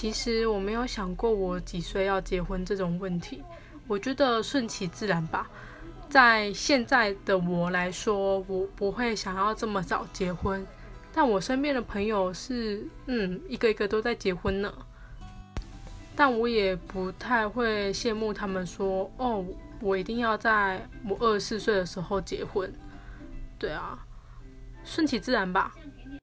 其实我没有想过我几岁要结婚这种问题我觉得顺其自然吧。在现在的我来说我不会想要这么早结婚但我身边的朋友是嗯一个一个都在结婚呢。但我也不太会羡慕他们说哦我一定要在我二十四岁的时候结婚。对啊顺其自然吧。